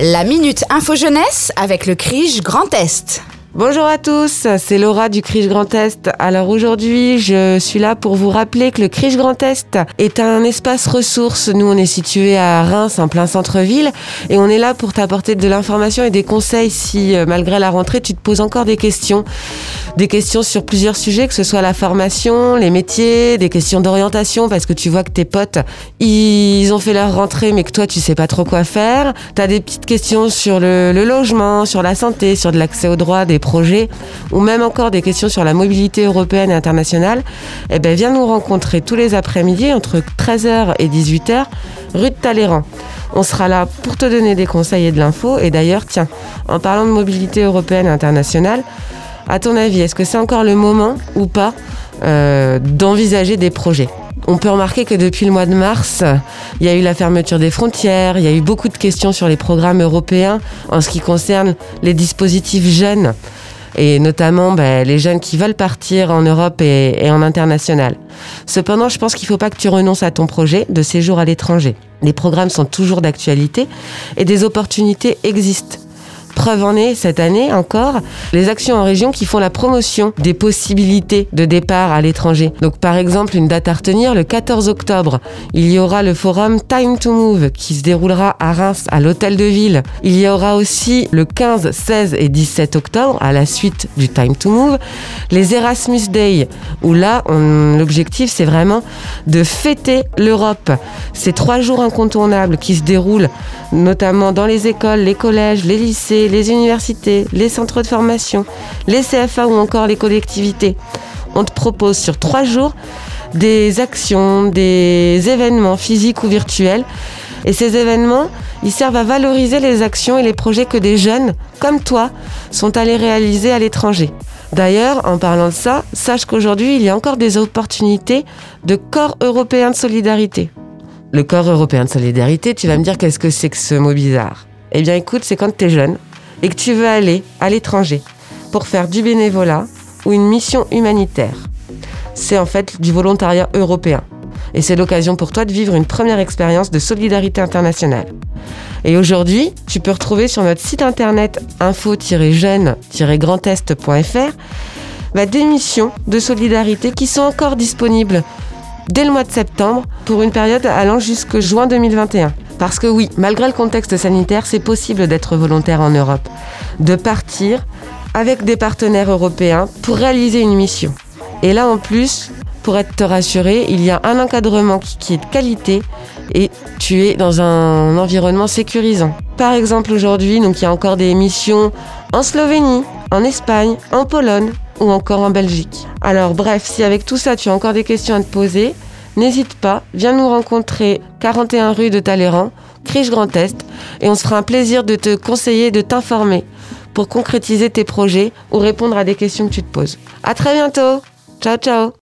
La Minute Info Jeunesse avec le CRIJ Grand Est. Bonjour à tous, c'est Laura du Crige Grand Est. Alors aujourd'hui, je suis là pour vous rappeler que le Crige Grand Est est un espace ressource. Nous, on est situé à Reims, en plein centre-ville, et on est là pour t'apporter de l'information et des conseils si, euh, malgré la rentrée, tu te poses encore des questions. Des questions sur plusieurs sujets, que ce soit la formation, les métiers, des questions d'orientation, parce que tu vois que tes potes, ils ont fait leur rentrée, mais que toi, tu sais pas trop quoi faire. T'as des petites questions sur le, le logement, sur la santé, sur de l'accès aux droits, des projets, ou même encore des questions sur la mobilité européenne et internationale, eh ben, viens nous rencontrer tous les après-midi entre 13h et 18h, rue de Talleyrand. On sera là pour te donner des conseils et de l'info. Et d'ailleurs, tiens, en parlant de mobilité européenne et internationale, à ton avis, est-ce que c'est encore le moment ou pas euh, d'envisager des projets? On peut remarquer que depuis le mois de mars, il y a eu la fermeture des frontières, il y a eu beaucoup de questions sur les programmes européens en ce qui concerne les dispositifs jeunes et notamment ben, les jeunes qui veulent partir en Europe et, et en international. Cependant, je pense qu'il ne faut pas que tu renonces à ton projet de séjour à l'étranger. Les programmes sont toujours d'actualité et des opportunités existent. Preuve en est, cette année encore, les actions en région qui font la promotion des possibilités de départ à l'étranger. Donc par exemple, une date à retenir, le 14 octobre, il y aura le forum Time to Move qui se déroulera à Reims, à l'Hôtel de Ville. Il y aura aussi le 15, 16 et 17 octobre, à la suite du Time to Move, les Erasmus Day, où là, l'objectif c'est vraiment de fêter l'Europe. Ces trois jours incontournables qui se déroulent notamment dans les écoles, les collèges, les les universités, les centres de formation, les CFA ou encore les collectivités. On te propose sur trois jours des actions, des événements physiques ou virtuels. Et ces événements, ils servent à valoriser les actions et les projets que des jeunes, comme toi, sont allés réaliser à l'étranger. D'ailleurs, en parlant de ça, sache qu'aujourd'hui, il y a encore des opportunités de corps européen de solidarité. Le corps européen de solidarité, tu vas me dire qu'est-ce que c'est que ce mot bizarre? Eh bien écoute, c'est quand tu es jeune, et que tu veux aller à l'étranger pour faire du bénévolat ou une mission humanitaire. C'est en fait du volontariat européen. Et c'est l'occasion pour toi de vivre une première expérience de solidarité internationale. Et aujourd'hui, tu peux retrouver sur notre site internet info-jeune-grandest.fr bah, des missions de solidarité qui sont encore disponibles dès le mois de septembre pour une période allant jusqu'au juin 2021. Parce que oui, malgré le contexte sanitaire, c'est possible d'être volontaire en Europe, de partir avec des partenaires européens pour réaliser une mission. Et là en plus, pour être rassuré, il y a un encadrement qui est de qualité et tu es dans un environnement sécurisant. Par exemple aujourd'hui, donc il y a encore des missions en Slovénie, en Espagne, en Pologne ou encore en Belgique. Alors bref, si avec tout ça tu as encore des questions à te poser, n'hésite pas, viens nous rencontrer 41 rue de Talleyrand, Criche Grand Est, et on se fera un plaisir de te conseiller, de t'informer pour concrétiser tes projets ou répondre à des questions que tu te poses. À très bientôt. Ciao ciao.